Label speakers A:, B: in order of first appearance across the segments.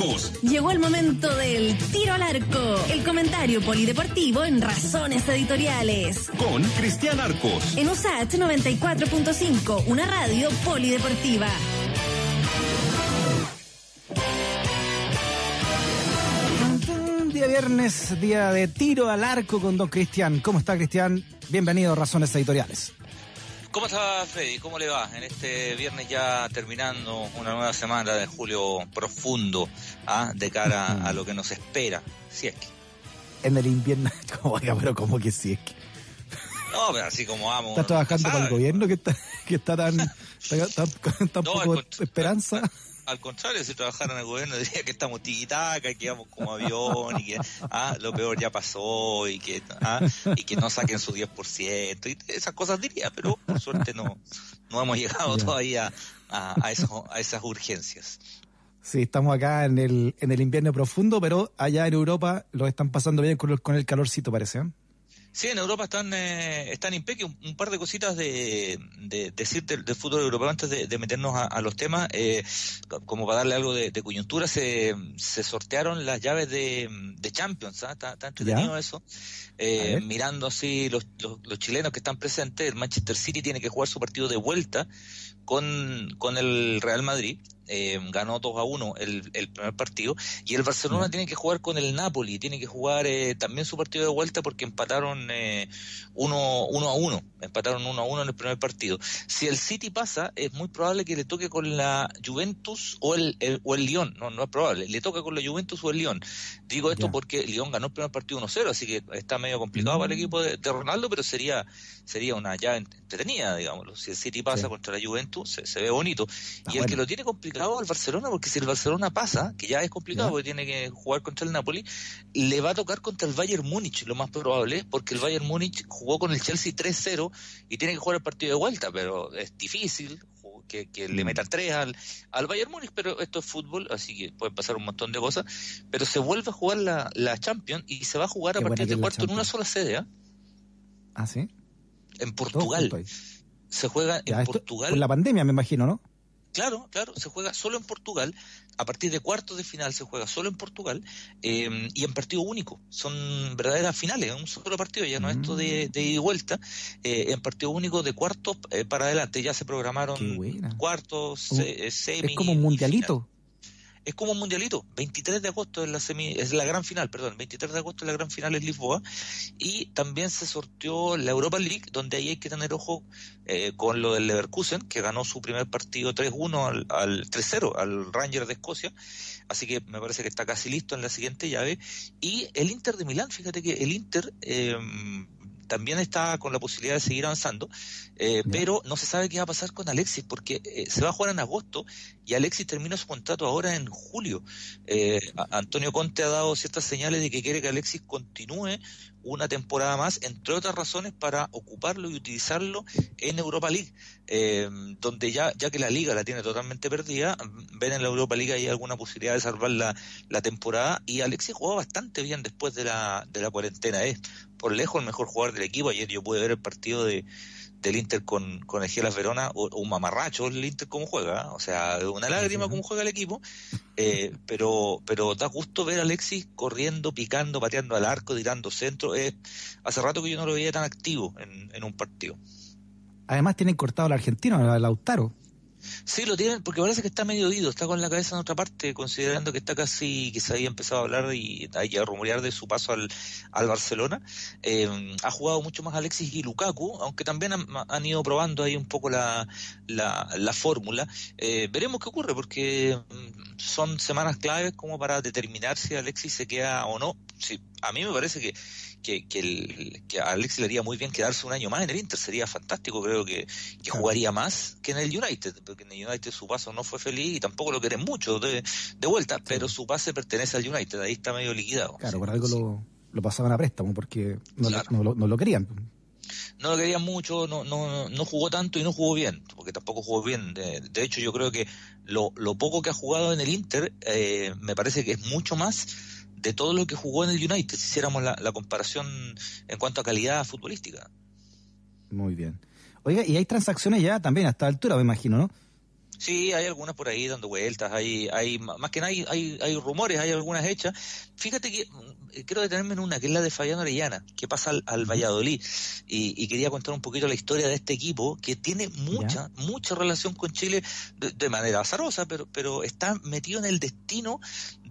A: Arcos.
B: Llegó el momento del tiro al arco, el comentario polideportivo en Razones Editoriales.
A: Con Cristian Arcos.
B: En USAT 94.5, una radio polideportiva.
C: Día viernes, día de tiro al arco con don Cristian. ¿Cómo está Cristian? Bienvenido a Razones Editoriales.
D: ¿Cómo está Freddy? ¿Cómo le va? En este viernes ya terminando una nueva semana de julio profundo ¿ah? de cara a lo que nos espera, si es que.
C: En el invierno, oiga, pero como que si es que.
D: No, pero así como vamos.
C: ¿Estás trabajando con el gobierno que está, que está tan, tan, tan, no, poco esperanza?
D: Al contrario, si trabajara en el gobierno diría que estamos tiquitaca, que vamos como avión y que ah, lo peor ya pasó y que ah, y que no saquen su 10% y esas cosas diría, pero por suerte no, no hemos llegado todavía a, a, eso, a esas urgencias.
C: Sí, estamos acá en el, en el invierno profundo, pero allá en Europa lo están pasando bien con el, con el calorcito, parece. ¿eh?
D: Sí, en Europa están eh, están impeque. Un, un, par de cositas de, de, decirte del, fútbol europeo antes de, meternos a, los temas. Eh, como para darle algo de, coyuntura, se, se sortearon las llaves de, Champions. ¿ah? Está, entretenido eso. Eh, mirando así los, los, los, chilenos que están presentes, el Manchester City tiene que jugar su partido de vuelta con, con el Real Madrid eh, ganó 2 a 1 el, el, primer partido, y el Barcelona tiene que jugar con el Napoli, tiene que jugar eh, también su partido de vuelta porque empataron 1 eh, uno, uno a 1, empataron 1 a 1 en el primer partido. Si el City pasa, es muy probable que le toque con la Juventus o el, o el Lyon, no, no es probable, le toca con la Juventus o el Lyon. Digo esto porque Lyon ganó el primer partido 1-0, así que está medio complicado para el mm. equipo de, Ronaldo, pero sería sería una llave entretenida, digámoslo. Si el City pasa contra la Juventus, se, ve bonito. y el que lo tiene complicado al Barcelona, porque si el Barcelona pasa, que ya es complicado porque tiene que jugar contra el Napoli, le va a tocar contra el Bayern Múnich, lo más probable, porque el Bayern Múnich jugó con el Chelsea 3-0 y tiene que jugar el partido de vuelta, pero es difícil que, le mm. meta 3 al, al Bayern Múnich, pero esto es fútbol, así que pueden pasar un montón de cosas, pero se vuelve a jugar la, la Champions y se va a jugar a partir de cuarto en una sola sede. ¿ah?
C: ¿Ah, sí?
D: En Portugal. Se juega en Portugal.
C: Con la pandemia, me imagino, ¿no?
D: Claro, claro, se juega solo en Portugal. A partir de cuartos de final se juega solo en Portugal eh, y en partido único. Son verdaderas finales, un solo partido, ya no es esto de, mm. de ida y vuelta. Eh, en partido único de cuartos eh, para adelante. Ya se programaron cuartos, semis.
C: Es como un mundialito
D: es como un mundialito. 23 de agosto es la semi, es la gran final, perdón, 23 de agosto es la gran final en Lisboa. Y también se sorteó la Europa League, donde ahí hay que tener ojo eh, con lo del Leverkusen, que ganó su primer partido 3-1 al, al 3-0 al Ranger de Escocia. Así que me parece que está casi listo en la siguiente llave. Y el Inter de Milán, fíjate que el Inter eh, también está con la posibilidad de seguir avanzando, eh, pero no se sabe qué va a pasar con Alexis, porque eh, se va a jugar en agosto y Alexis termina su contrato ahora en julio. Eh, Antonio Conte ha dado ciertas señales de que quiere que Alexis continúe una temporada más, entre otras razones, para ocuparlo y utilizarlo en Europa League, donde ya, ya que la liga la tiene totalmente perdida, ven en la Europa League hay alguna posibilidad de salvar la, la temporada y Alexis jugó bastante bien después de la, de la cuarentena. Es por lejos el mejor jugador del equipo. Ayer yo pude ver el partido de, del Inter con, con el Gelas Verona, o, un mamarracho el Inter como juega, ¿eh? o sea, una lágrima como juega el equipo, eh, pero, pero da gusto ver a Alexis corriendo, picando, pateando al arco, tirando centro. Eh, hace rato que yo no lo veía tan activo en, en un partido.
C: Además tienen cortado al argentino, al Lautaro.
D: Sí, lo tienen, porque parece que está medio oído, está con la cabeza en otra parte, considerando que está casi, que se había empezado a hablar y a rumorear de su paso al, al Barcelona. Eh, ha jugado mucho más Alexis y Lukaku, aunque también han, ido probando ahí un poco la, la, la fórmula. Eh, veremos qué ocurre, porque mm, son semanas claves como para determinar si Alexis se queda o no. Sí, a mí me parece que que, que, el, que a Alexis le haría muy bien quedarse un año más en el Inter, sería fantástico, creo que, que jugaría más que en el United, porque en el United su paso no fue feliz y tampoco lo quieren mucho de, de vuelta, pero su pase pertenece al United, ahí está medio liquidado.
C: Claro, por algo lo, lo, pasaban a préstamo, porque no, no, no, lo querían.
D: No lo querían mucho, no, no, no jugó tanto y no jugó bien, porque tampoco jugó bien. De, de hecho, yo creo que lo, lo, poco que ha jugado en el Inter eh, me parece que es mucho más de todo lo que jugó en el United, si hiciéramos la, comparación en cuanto a calidad futbolística.
C: Muy bien. Oiga, y hay transacciones ya también a esta altura, me imagino, ¿no?
D: Sí, hay algunas por ahí dando vueltas, hay, hay más que nada hay, hay, rumores, hay algunas hechas. Fíjate que mm, quiero detenerme en una, que es la de Fabián Orellana, que pasa al, Valladolid, y, quería contar un poquito la historia de este equipo, que tiene mucha, mucha relación con Chile de, manera azarosa, pero, pero está metido en el destino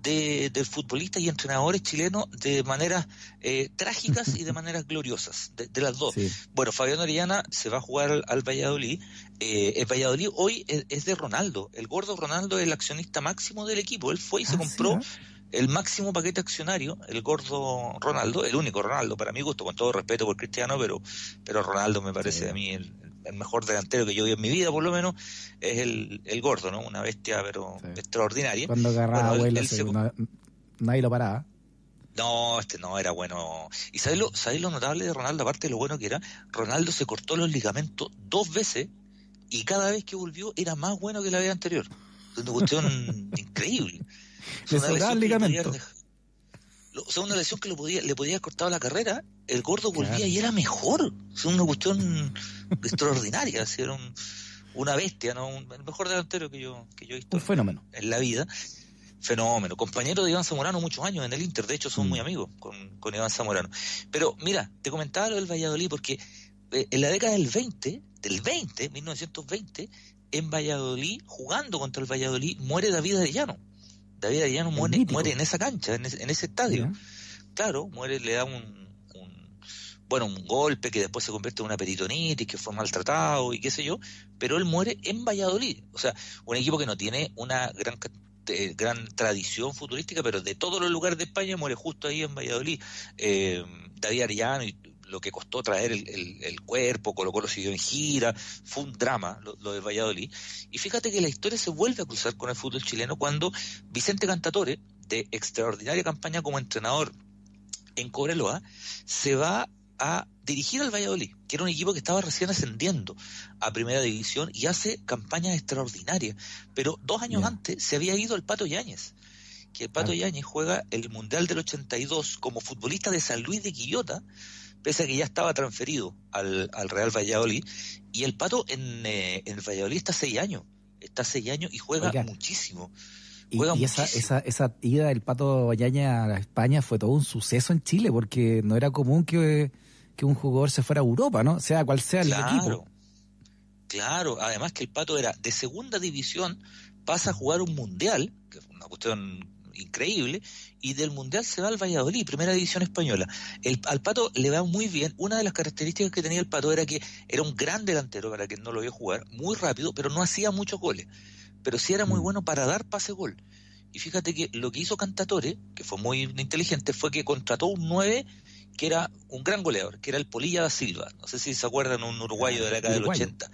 D: de, de, futbolistas y entrenadores chilenos de maneras eh, trágicas y de maneras gloriosas, de, las dos. Bueno, Fabián Orellana se va a jugar al, Valladolid. Eh, el Valladolid hoy es, de Ronaldo. El gordo Ronaldo es el accionista máximo del equipo. Él fue y se ah, compró el máximo paquete accionario, el gordo Ronaldo, el único Ronaldo, para mi gusto, con todo respeto por Cristiano, pero, pero Ronaldo me parece a mí el, el mejor delantero que yo vi en mi vida, por lo menos, es el, el gordo, ¿no? Una bestia, pero extraordinaria.
C: Cuando agarraba bueno, nadie lo paraba.
D: No, este no era bueno. ¿Y sabes lo, lo notable de Ronaldo, aparte de lo bueno que era? Ronaldo se cortó los ligamentos dos veces y cada vez que volvió era más bueno que la vez anterior. Es una cuestión increíble.
C: Le sobraba el ligamento.
D: O sea, una lesión que lo podía, le podía haber cortado la carrera, el gordo volvía y era mejor. Es una cuestión extraordinaria. Era una bestia, ¿no? el mejor delantero que yo, que yo he visto.
C: Un fenómeno.
D: En la vida. Fenómeno. Compañero de Iván Zamorano muchos años en el Inter. De hecho, son mm. muy amigos con, con Iván Zamorano. Pero mira, te comentaba lo del Valladolid porque eh, en la década del 20, del 20, 1920, en Valladolid, jugando contra el Valladolid, muere David Arellano. David Arellano muere, muere en esa cancha, en ese, en ese estadio. Claro, muere, le da un, bueno, un golpe que después se convierte en una peritonitis, que fue maltratado y qué sé yo, pero él muere en Valladolid. O sea, un equipo que no tiene una gran eh, gran tradición futurística, pero de todos los lugares de España muere justo ahí en Valladolid. Eh, David Arellano y lo que costó traer el, cuerpo, Colo lo siguió en gira, fue un drama lo, lo, de Valladolid. Y fíjate que la historia se vuelve a cruzar con el fútbol chileno cuando Vicente Cantatore, de extraordinaria campaña como entrenador en Cobreloa, se va a dirigir al Valladolid, que era un equipo que estaba recién ascendiendo a primera división y hace campañas extraordinarias. Pero dos años antes se había ido el Pato Yáñez, que el Pato Yáñez juega el Mundial del 82 como futbolista de San Luis de Quillota, pese a que ya estaba transferido al, Real Valladolid. Y el Pato en, eh, en, el Valladolid está seis años, está seis años y juega muchísimo.
C: Y, esa, esa, esa, ida del Pato Vallaña a España fue todo un suceso en Chile, porque no era común que, un jugador se fuera a Europa, ¿no? Sea cual sea el equipo.
D: Claro, además que el Pato era de segunda división, pasa a jugar un mundial, que es una cuestión increíble, y del mundial se va al Valladolid, primera división española. El, al Pato le va muy bien. Una de las características que tenía el Pato era que era un gran delantero, para quien no lo vio jugar, muy rápido, pero no hacía muchos goles pero sí era muy mm. bueno para dar pase gol. Y fíjate que lo que hizo Cantatore, que fue muy inteligente, fue que contrató un 9 que era un gran goleador, que era el Polilla da Silva. No sé si se acuerdan, un uruguayo de la década del 80.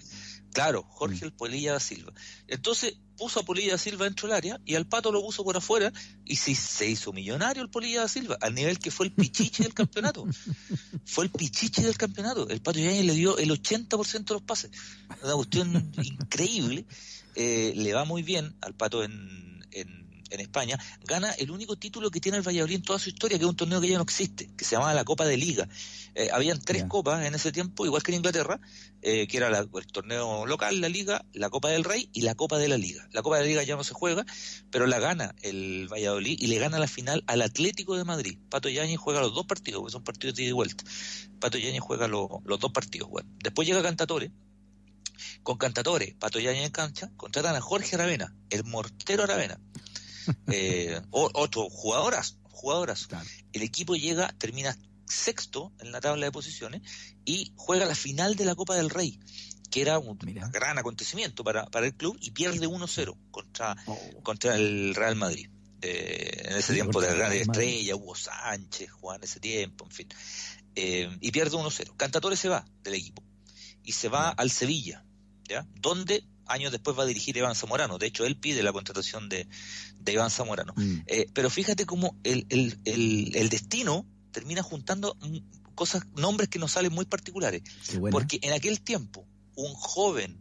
D: Claro, Jorge mm. el Polilla da Silva. Entonces puso a Polilla da Silva dentro del área y al Pato lo puso por afuera y sí, se hizo millonario el Polilla da Silva, al nivel que fue el pichiche del campeonato. Fue el pichiche del campeonato. El Pato Yáñez le dio el 80% de los pases. Una cuestión increíble. Eh, le va muy bien al Pato en, en, España, gana el único título que tiene el Valladolid en toda su historia, que es un torneo que ya no existe, que se llama la Copa de Liga. Eh, habían tres copas en ese tiempo, igual que en Inglaterra, eh, que era el torneo local, la Liga, la Copa del Rey y la Copa de la Liga. La Copa de la Liga ya no se juega, pero la gana el Valladolid y le gana la final al Atlético de Madrid. Pato Yañez juega los dos partidos, que son partidos de ida y vuelta. Pato Yañez juega los dos partidos. Bueno. Después llega Cantatore, con Cantatore, Pato en cancha, contratan a Jorge Aravena, el mortero Aravena. Eh, otro, jugadoras, jugadoras. El equipo llega, termina sexto en la tabla de posiciones y juega la final de la Copa del Rey, que era un gran acontecimiento para, para, el club, y pierde 1-0 contra, oh. contra el Real Madrid. en ese tiempo de la gran estrella, Hugo Sánchez, Juan, ese tiempo, en fin. Eh, y pierde 1-0. Cantatore se va del equipo y se va al Sevilla, ¿ya? Donde años después va a dirigir Iván Zamorano. De hecho, él pide la contratación de, Iván Zamorano. Mm. Eh, pero fíjate cómo el, destino termina juntando cosas, nombres que nos salen muy particulares. Porque en aquel tiempo, un joven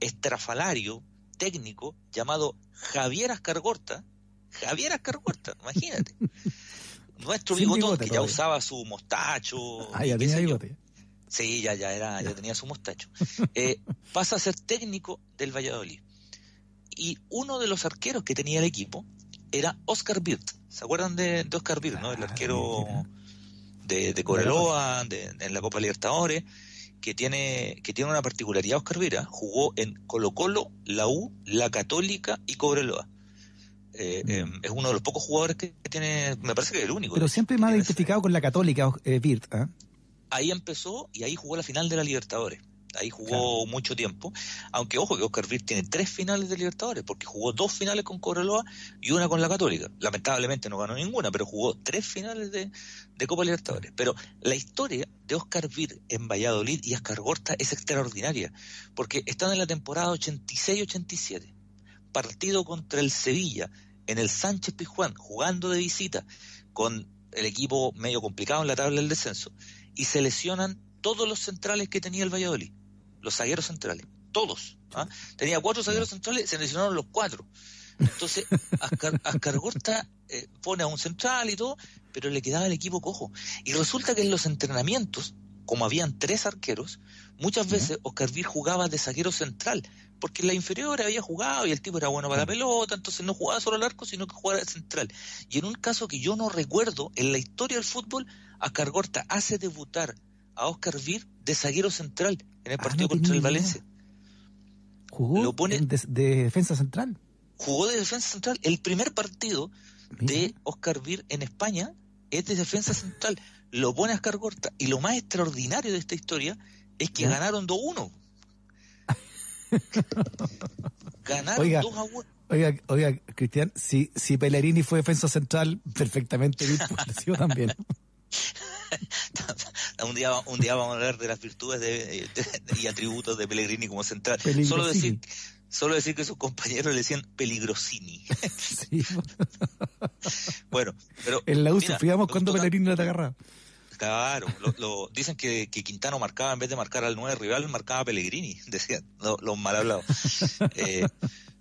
D: estrafalario técnico llamado Javier Ascargorta, Javier Ascargorta, imagínate. Nuestro bigotón, que ya usaba su mostacho.
C: Ah, ya tenía bigote.
D: Sí, ya, ya, era, ya tenía su mostacho. Eh, pasa a ser técnico del Valladolid. y uno de los arqueros que tenía el equipo era Oscar Birt. ¿Se acuerdan de, Oscar Birt, no? El arquero de, de Cobreloa, de, en la Copa Libertadores, que tiene, que tiene una particularidad Oscar Vira, jugó en Colo Colo, la U, la Católica y Cobreloa. Eh,
C: Mm.
D: eh, es uno de los pocos jugadores que tiene, me parece que es el único.
C: Pero siempre
D: ese-
C: identificado con la católica, eh, Birt. ¿ah?
D: Ahí empezó y ahí jugó la final de la Libertadores. Ahí jugó
C: Claro.
D: mucho tiempo. Aunque ojo que Oscar Vir tiene tres finales de Libertadores, porque jugó dos finales con Cobreloa y una con la Católica. Lamentablemente no ganó ninguna, pero jugó tres finales de, de Copa Libertadores. Pero la historia de Oscar Vir en Valladolid y Gorta es extraordinaria, porque están en la temporada 86-87. Partido contra el Sevilla en el Sánchez Pizjuán, jugando de visita con el equipo medio complicado en la tabla del descenso y se lesionan todos los centrales que tenía el Valladolid, los zagueros centrales, todos. ¿ah? Tenía cuatro zagueros centrales, se lesionaron los cuatro. Entonces, Ascar, eh, pone a un central y todo, pero le quedaba el equipo cojo. Y resulta que en los entrenamientos, como habían tres arqueros, muchas veces Oscar Vir jugaba de zaguero central, porque en la inferior había jugado y el tipo era bueno para la pelota, entonces no jugaba solo al arco, sino que jugaba de central. Y en un caso que yo no recuerdo, en la historia del fútbol, Ascargorta hace debutar a Oscar Vir de zaguero central en el
C: Ah,
D: partido
C: no
D: contra el
C: idea.
D: Valencia.
C: Jugó
D: Lo pone-
C: de, de defensa central.
D: Jugó de defensa central. El primer partido
C: Mira.
D: de Oscar Vir en España es de defensa central. Lo pone a Oscar Gorta. Y lo más extraordinario de esta historia es que
C: ¿Ya?
D: ganaron 2-1. ganaron
C: Oiga.
D: 2-1.
C: Oiga, oiga, Cristian, si, si Pellegrini fue defensa central, perfectamente sido también.
D: un, día, un día vamos a hablar de las virtudes de- de- y atributos de Pellegrini como central. Solo decir, solo decir que sus compañeros le decían Peligrosini.
C: Sí.
D: bueno, pero.
C: En la U sufríamos
D: lo
C: cuando Pellegrini te agarraba.
D: Claro, lo, lo- dicen que, que Quintano marcaba, en vez de marcar al 9 rival, marcaba a Pellegrini, decían lo- los mal hablados. Eh,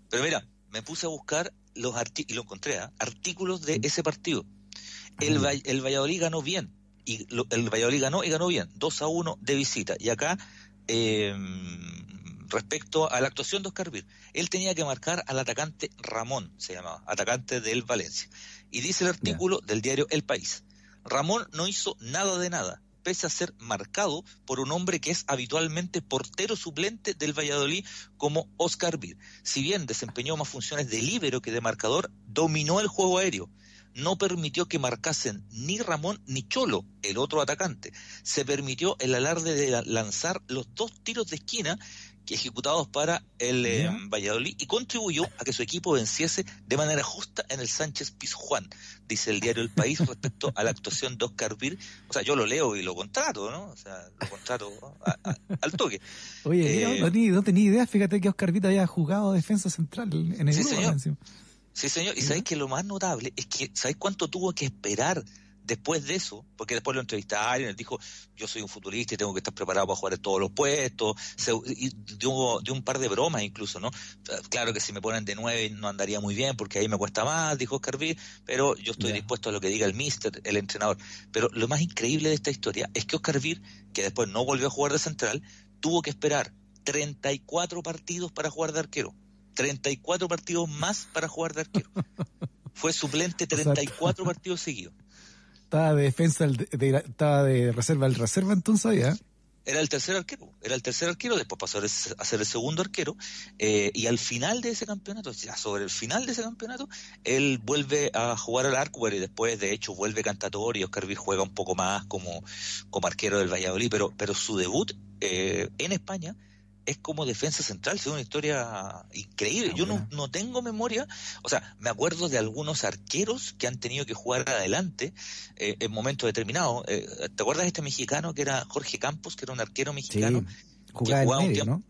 D: pero mira, me puse a buscar los artículos, y lo encontré, ¿ah? artículos de ese partido. El. Va- el Valladolid ganó bien, y lo- el Valladolid ganó y ganó bien, 2 a 1 de visita. Y acá, eh, respecto a la actuación de Oscar Vir, él tenía que marcar al atacante Ramón, se llamaba, atacante del Valencia. Y dice el artículo del diario El País. Ramón no hizo nada de nada, pese a ser marcado por un hombre que es habitualmente portero suplente del Valladolid como Oscar Vir. Si bien desempeñó más funciones de líbero que de marcador, dominó el juego aéreo. No permitió que marcasen ni Ramón ni Cholo, el otro atacante. Se permitió el alarde de la- lanzar los dos tiros de esquina que ejecutados para el eh. Valladolid y contribuyó a que su equipo venciese de manera justa en el Sánchez Pizjuán, dice el diario El País respecto a la actuación de Oscar Vir. O sea, yo lo leo y lo contrato, ¿no? O sea, lo contrato a- a- al toque.
C: Oye,
D: Eh,
C: no, tenía, no tenía idea, fíjate que Oscar Vita había jugado defensa central en el
D: Sí,
C: grupo,
D: señor. Sí, señor. Y sabéis que lo más notable es que, ¿sabéis cuánto tuvo que esperar después de eso? Porque después lo entrevistaron y él dijo, yo soy un futbolista y tengo que estar preparado para jugar en todos los puestos. Se, y dio, dio un par de bromas incluso, ¿no? Claro que si me ponen de nueve no andaría muy bien porque ahí me cuesta más, dijo Oscar Vir, pero yo estoy dispuesto a lo que diga el mister, el entrenador. Pero lo más increíble de esta historia es que Oscar Vir, que después no volvió a jugar de central, tuvo que esperar 34 partidos para jugar de arquero. 34 partidos más para jugar de arquero. Fue suplente 34 partidos seguidos.
C: Estaba de defensa, el de- de- estaba de reserva el reserva entonces ya.
D: Era el tercer arquero, era el tercer arquero, después pasó a ser- el segundo arquero, eh, y al final de ese campeonato, ya sobre el final de ese campeonato, él vuelve a jugar al arco, y después de hecho vuelve cantador y Oscar Vir juega un poco más como, como arquero del Valladolid, pero, pero su debut eh, en España es como defensa central, es una historia increíble.
C: Ah,
D: Yo no, no tengo memoria, o sea, me acuerdo de algunos arqueros que han tenido que jugar adelante eh, en momentos determinados. Eh, ¿Te acuerdas de este mexicano que era Jorge Campos, que era un arquero
C: Sí.
D: mexicano?
C: Jugaba en
D: jugaba un tiempo.
C: ¿no?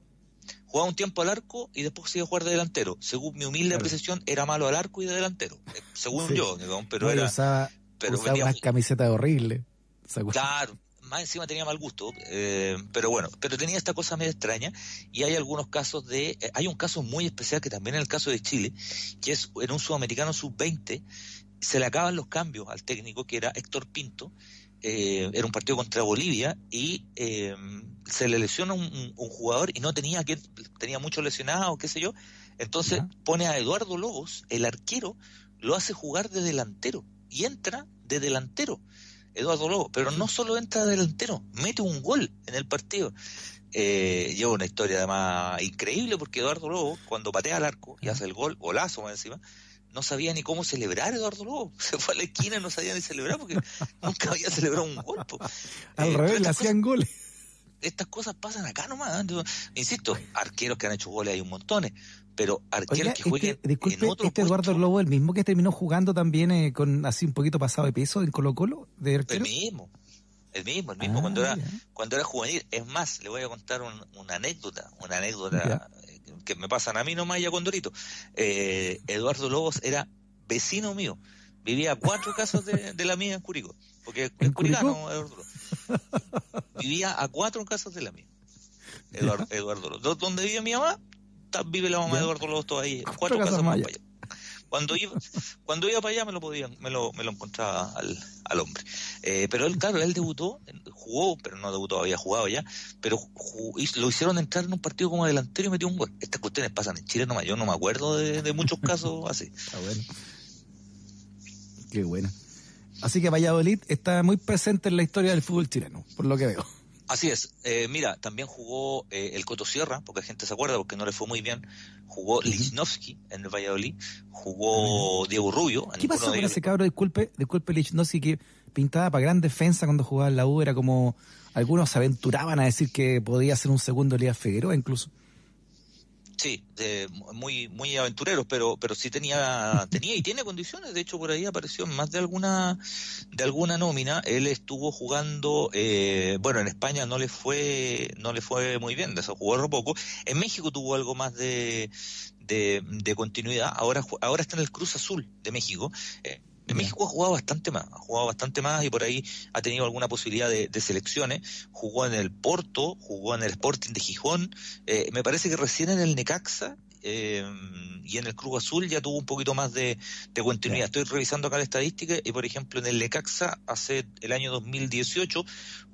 D: Jugaba un tiempo al arco y después se iba a jugar de delantero. Según mi humilde
C: Claro.
D: apreciación, era malo al arco y de delantero. Eh, según
C: Sí.
D: yo, digamos, pero
C: No,
D: era.
C: usaba,
D: pero
C: usaba unas camisetas horribles.
D: Claro, más encima tenía mal gusto, eh, pero bueno, pero tenía esta cosa medio extraña y hay algunos casos de, eh, hay un caso muy especial que también en el caso de Chile, que es en un sudamericano sub-20, se le acaban los cambios al técnico que era Héctor Pinto, eh, era un partido contra Bolivia y eh, se le lesiona un, un- un jugador y no tenía que tenía muchos lesionados, qué sé yo, Entonces pone a Eduardo Lobos, el arquero, lo hace jugar de delantero y entra de delantero. Eduardo Lobos, pero no solo entra de delantero, mete un gol en el partido. Eh, lleva una historia además increíble porque Eduardo Lobo, cuando patea al arco y hace el gol, golazo más encima, no sabía ni cómo celebrar Eduardo Lobo. Se fue a la esquina y no sabía ni celebrar porque nunca había celebrado un gol.
C: Al eh, revés, le hacían goles.
D: Estas cosas pasan acá nomás. Insisto, arqueros que han hecho goles hay un montón, pero arqueros que jueguen
C: este, disculpe, ¿Este Eduardo Lobo el mismo que terminó jugando también eh, con así un poquito pasado de peso en Colo Colo? De
D: el mismo, el mismo, el mismo, cuando, era, cuando era juvenil. Es más, le voy a contar una anécdota, una anécdota que me pasan a mí nomás ya con Dorito. Eh, Eduardo Lobos era vecino mío. Vivía a cuatro casas de, la mía en Curicó. Porque es curicano, Eduardo Lobos. Vivía a cuatro casas de la mía. Eduardo, Eduardo Lobos. Donde vive mi mamá, vive la mamá de Eduardo Lobos todavía. Cuatro, casas más allá. Cuando iba, cuando iba para allá me lo podían, me lo, me lo encontraba al, al hombre. Eh, pero él, claro, él debutó, jugó, pero no debutó, había jugado ya, pero lo hicieron entrar en un partido como delantero y metió un gol. Estas cuestiones pasan en Chile nomás, yo no me acuerdo de, muchos casos así.
C: Está bueno. Qué bueno. Así que Valladolid está muy presente en la historia del fútbol chileno, por lo que veo.
D: Así es. Eh, mira, también jugó eh, el Coto Sierra, porque la gente se acuerda, porque no le fue muy bien. Jugó Lichnowsky en el Valladolid. Jugó Diego Rubio.
C: ¿Qué pasó con ese cabro? Disculpe, disculpe Lichnowsky, que pintaba para gran defensa cuando jugaba en la U. Era como... Algunos se aventuraban a decir que podía ser un segundo Elías Figueroa incluso.
D: Sí, muy muy aventureros, pero pero sí tenía tenía y tiene condiciones. De hecho, por ahí apareció más de alguna de alguna nómina. Él estuvo jugando, eh, bueno, en España no le fue no le fue muy bien, de jugó poco. En México tuvo algo más de, de, continuidad. Ahora ahora está en el Cruz Azul de México. Eh, en México ha jugado bastante más, ha jugado bastante más y por ahí ha tenido alguna posibilidad de, selecciones. Jugó en el Porto, jugó en el Sporting de Gijón, eh, me parece que recién en el Necaxa eh, y en el Cruz Azul ya tuvo un poquito más de, continuidad. Estoy revisando acá la estadística y, por ejemplo, en el Necaxa hace el año 2018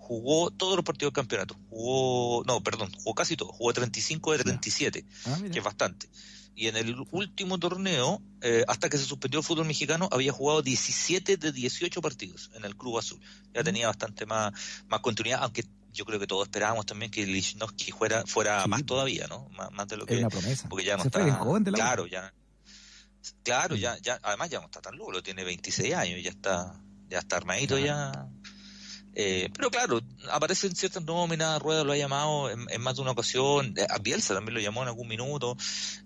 D: jugó todos los partidos del campeonato. Jugó, no, perdón, jugó casi todo. Jugó 35 de 37, ah, que es bastante y en el último torneo, eh, hasta que se suspendió el fútbol mexicano, había jugado 17 de 18 partidos en el Club Azul. Ya tenía bastante más, más continuidad, aunque yo creo que todos esperábamos también que Lichnowsky fuera, fuera más todavía, ¿no? Más, de lo que...
C: Es una promesa.
D: Porque ya no está... joven de la claro, ya... Claro, ya, ya, además ya no está tan lo tiene 26 años, ya está, ya está armadito, ya eh, pero claro, aparecen ciertas nóminas, Rueda lo ha llamado en, más de una ocasión, eh, a Bielsa también lo llamó en algún minuto,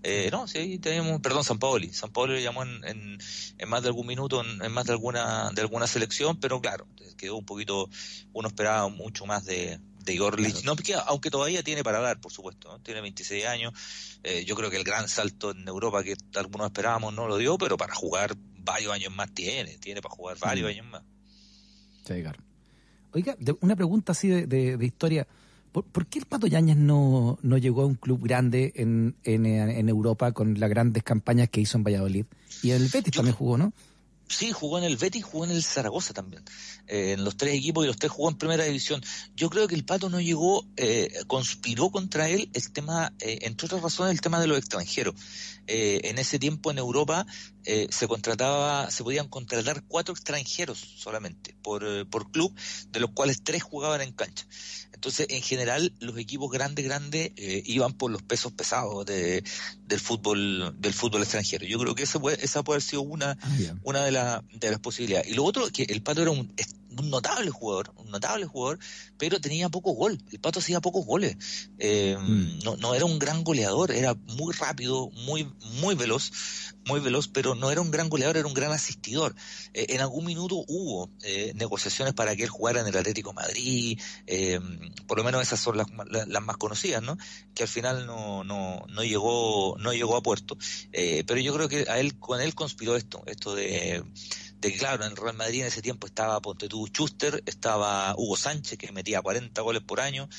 D: eh, no, sí, tenemos, perdón, San Paoli, San Paoli lo llamó en, en, más de algún minuto, en, más de alguna, de alguna selección, pero claro, quedó un poquito, uno esperaba mucho más de, de Igor aunque todavía tiene para dar, por supuesto, tiene 26 años, eh, yo creo que el gran salto en Europa que algunos esperábamos no lo dio, pero para jugar varios años más tiene, tiene para jugar varios años más.
C: Sí, claro. Oiga, una pregunta así de, historia. ¿Por, qué el Pato Yañez no, no llegó a un club grande en, en, Europa con las grandes campañas que hizo en Valladolid? Y el Betis también jugó, ¿no?
D: Sí, jugó en el Betis, jugó en el Zaragoza también. Eh, en los tres equipos y los tres jugó en primera división. Yo creo que el Pato no llegó, eh, conspiró contra él el tema, eh, entre otras razones, el tema de los extranjeros. en ese tiempo en Europa se contrataba, se podían contratar cuatro extranjeros solamente por, por club, de los cuales tres jugaban en cancha. Entonces, en general, los equipos grandes, grandes, eh, iban por los pesos pesados de, del fútbol del fútbol extranjero. Yo creo que esa puede, esa puede haber sido una, ah, una de, de las posibilidades. Y lo otro, que el Pato era un, un notable jugador, un notable jugador, pero tenía poco gol. El Pato hacía pocos goles. Eh, mm. no, no era un gran goleador, era muy rápido, muy, muy veloz, muy veloz, pero no era un gran goleador, era un gran asistidor. Eh, en algún minuto hubo eh, negociaciones para que él jugara en el Atlético Madrid, eh, por lo menos esas son las, las, más conocidas, ¿no? Que al final no, no, no llegó, no llegó a puerto. pero yo creo que a él, con él conspiró esto, esto de de que claro, en Real Madrid en ese tiempo estaba Ponte Schuster, estaba Hugo Sánchez que metía 40 goles por año,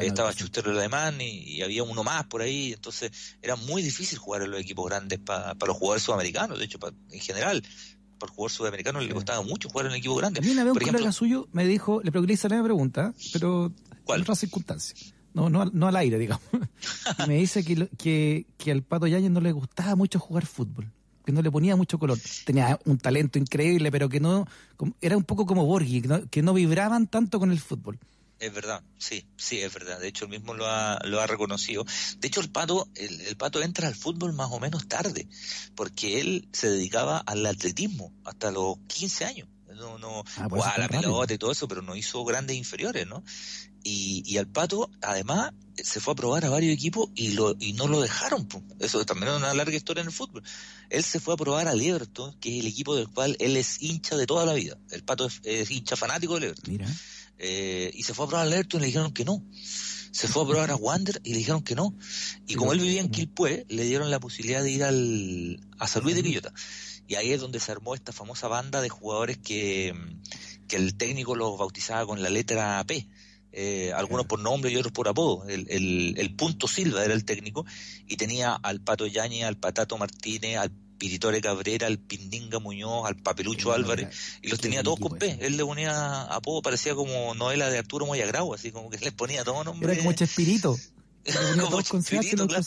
D: estaba Schuster el alemán y, había uno más por ahí, entonces era muy difícil jugar en los equipos grandes para los jugadores sudamericanos, de hecho en general para el jugador sudamericano le costaba mucho jugar en el equipo grande.
C: A mí una vez un colega suyo me dijo, le misma pregunta, pero en otras circunstancias. no, no, no al aire, digamos. Y me dice que, que, que al Pato Yáñez no le gustaba mucho jugar fútbol, que no le ponía mucho color. Tenía un talento increíble, pero que no, como- era un poco como Borghi, que no, que no vibraban tanto con el fútbol.
D: Es verdad, sí, sí, es verdad. De hecho, él mismo lo ha, lo ha reconocido. De hecho, el pato, el, el pato entra al fútbol más o menos tarde, porque él se dedicaba al atletismo hasta los 15 años. No, no,
C: Ah,
D: jugaba a la
C: rápido.
D: pelota y todo eso, pero no hizo grandes inferiores, ¿no? Y, y al pato, además, se fue a probar a varios equipos y lo y no lo dejaron. Eso también es una larga historia en el fútbol. Él se fue a probar al Everton, que es el equipo del cual él es hincha de toda la vida. El pato es, es hincha fanático del Everton.
C: Mira.
D: Eh, y se fue a probar al Everton y le dijeron que no. Se fue a probar a Wander y le dijeron que no. Y como él vivía en Quilpué, le dieron la posibilidad de ir al, a San Luis de Quillota. Y ahí es donde se armó esta famosa banda de jugadores que, que el técnico los bautizaba con la letra P. Eh, algunos por nombre y otros por apodo. El, el, el Punto Silva era el técnico y tenía al Pato Yañez, al Patato Martínez, al Piritore Cabrera, al Pindinga Muñoz, al Papelucho Álvarez y los tenía todos con P. Él le ponía apodo, parecía como novela de Arturo Moyagrau, así como que les ponía todo nombre.
C: Era como Chespirito.
D: Como
C: todos
D: Chespirito, claro.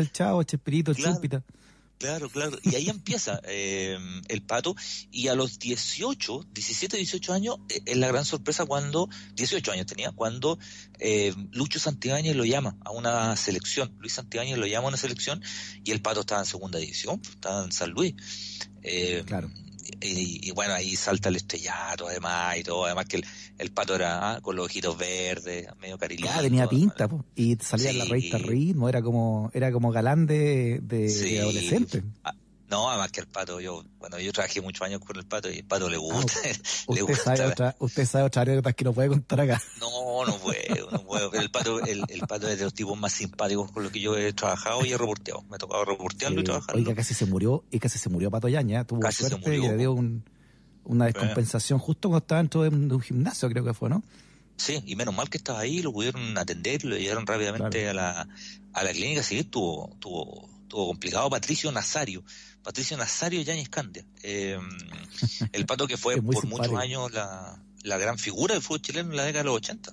C: el Chavo, Chespirito,
D: Claro.
C: Chúpita.
D: Claro, claro. Y ahí empieza eh, el pato. Y a los 18, 17, 18 años, eh, es la gran sorpresa cuando, 18 años tenía, cuando eh, Lucho Santibáñez lo llama a una selección. Luis Santibáñez lo llama a una selección y el pato estaba en segunda división, estaba en San Luis. Eh,
C: Claro.
D: Y, y bueno, ahí salta el estrellato además y todo. Además que el, el pato era ah, con los ojitos verdes, medio carilito.
C: Ah, tenía pinta, po. y salía en la revista Ritmo, era como, era como galán de, de,
D: Sí.
C: de adolescente.
D: Ah, No, además que el pato, yo, bueno, yo trabajé muchos años con el pato y el pato le gusta. le
C: Ah, Usted
D: gusta
C: sabe, otra, usted sabe otras anécdotas que no puede contar acá.
D: No, no puedo, no puedo. Pero el pato, el, el pato es de los tipos más simpáticos con los que yo he trabajado y he reporteado. Me ha tocado reportearlo y
C: Sí,
D: trabajarlo.
C: Oiga, casi se murió, y casi se murió Pato Yaña, tuvo
D: Casi se
C: suerte
D: murió,
C: y le dio un- una descompensación justo cuando estaba dentro de un, gimnasio, creo que fue, ¿no?
D: Sí, y menos mal que estaba ahí, lo pudieron atender, lo llevaron rápidamente a la a la clínica. Sí, estuvo, tuvo, tuvo complicado. Patricio Nazario, Patricio Nazario Yáñez Candia, eh, el pato que fue por muchos años la, la gran figura del fútbol chileno en la década de los 80.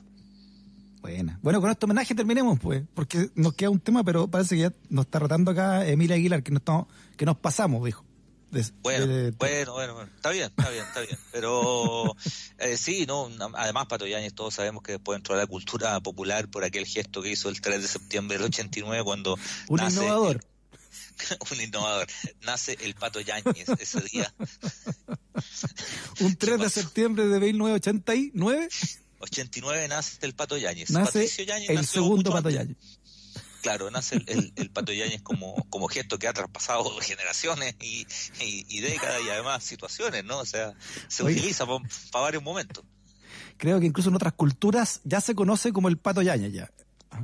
C: Buena. Bueno, con este homenaje terminemos, pues, porque nos queda un tema, pero parece que ya nos está rotando acá Emilia Aguilar, que nos, estamos- que nos pasamos, dijo. De-
D: Bueno,
C: de- de-
D: bueno, bueno, bueno. Está bien, está bien, está bien. Pero eh, sí, no, además Pato Yáñez todos sabemos que después entró a la cultura popular por aquel gesto que hizo el 3 de septiembre del 89 cuando
C: un
D: nace
C: innovador.
D: un innovador. Nace el Pato Yáñez ese día.
C: Un 3 de septiembre de 1989
D: 89 nace el Pato Yáñez.
C: nace
D: Patricio Yáñez
C: el segundo Pato
D: antes.
C: Yañez.
D: Claro, nace el, el, el Pato Yáñez como, como gesto que ha traspasado generaciones y, y, y décadas y además situaciones, ¿no? O sea, se
C: Oye.
D: utiliza para varios momentos.
C: Creo que incluso en otras culturas ya se conoce como el Pato Yañez ya.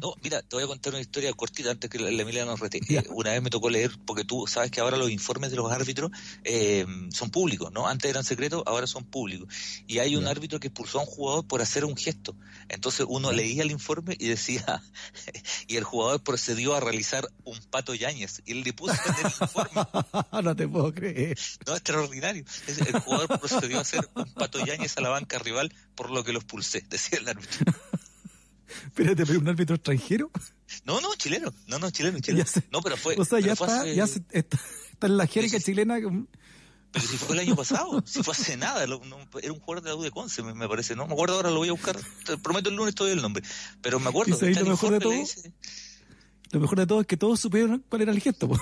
D: No, mira, te voy a contar una historia cortita antes que la, Emilia nos rete. Eh, una vez me tocó leer, porque tú sabes que ahora los informes de los árbitros eh, son públicos, ¿no? Antes eran secretos, ahora son públicos. Y hay un árbitro que expulsó a un jugador por hacer un gesto. Entonces uno leía el informe y decía, y el jugador procedió a realizar un pato Yáñez. Y él le puso en el informe,
C: no te puedo creer.
D: no, extraordinario. El jugador procedió a hacer un pato Yáñez a la banca rival por lo que lo expulsé, decía el árbitro.
C: Espérate, pero un árbitro extranjero.
D: No, no, chileno. No, no, chileno, chileno.
C: Sé.
D: No, pero fue.
C: o sea, ya está,
D: hace-
C: ya se- está, está en la jerga chilena.
D: Pero si fue el año pasado, si fue hace nada, lo- no, era un jugador de la U de Conce, me, me parece, ¿no? Me acuerdo ahora, lo voy a buscar, te prometo el lunes todavía el nombre. Pero me acuerdo
C: ¿Y sabéis
D: está
C: lo mejor de todo?
D: dice,
C: Lo mejor de todo es que todos supieron cuál era el gesto. po.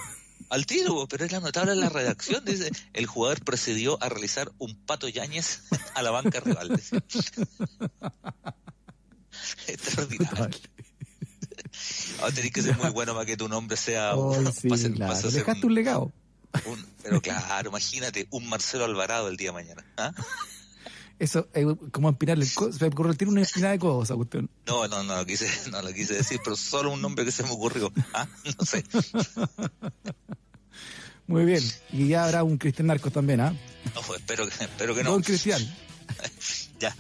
D: al tiro, pero es la notable en la redacción, dice, el jugador procedió a realizar un pato Yáñez a la banca rival. Extraordinario. Ahora tenés que ser muy bueno para que tu nombre sea un-
C: sí,
D: pase-
C: claro.
D: pase
C: Dejaste
D: un-
C: un legado.
D: un- pero claro, imagínate, un Marcelo Alvarado el día de mañana. ¿ah?
C: Eso, eh, como empinarle el codo. Se me ocurrió una espina de codos a cuestión.
D: No, no, no lo quise, no lo quise decir, pero solo un nombre que se me ocurrió. ¿Ah? No sé.
C: Muy bien. Y ya habrá un Cristian Narcos también, ¿ah?
D: No, espero, que- espero que no.
C: Don Cristian.
D: Ya.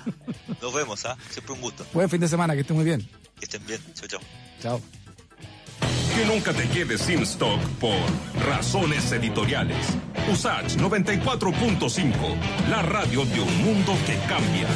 D: Nos vemos, ¿ah? Siempre un gusto.
C: Buen fin de semana, que esté muy bien.
D: Que estén bien. Chao, chao.
C: Chao.
A: Que nunca te quedes sin stock por razones editoriales. Usage 94.5, la radio de un mundo que cambia.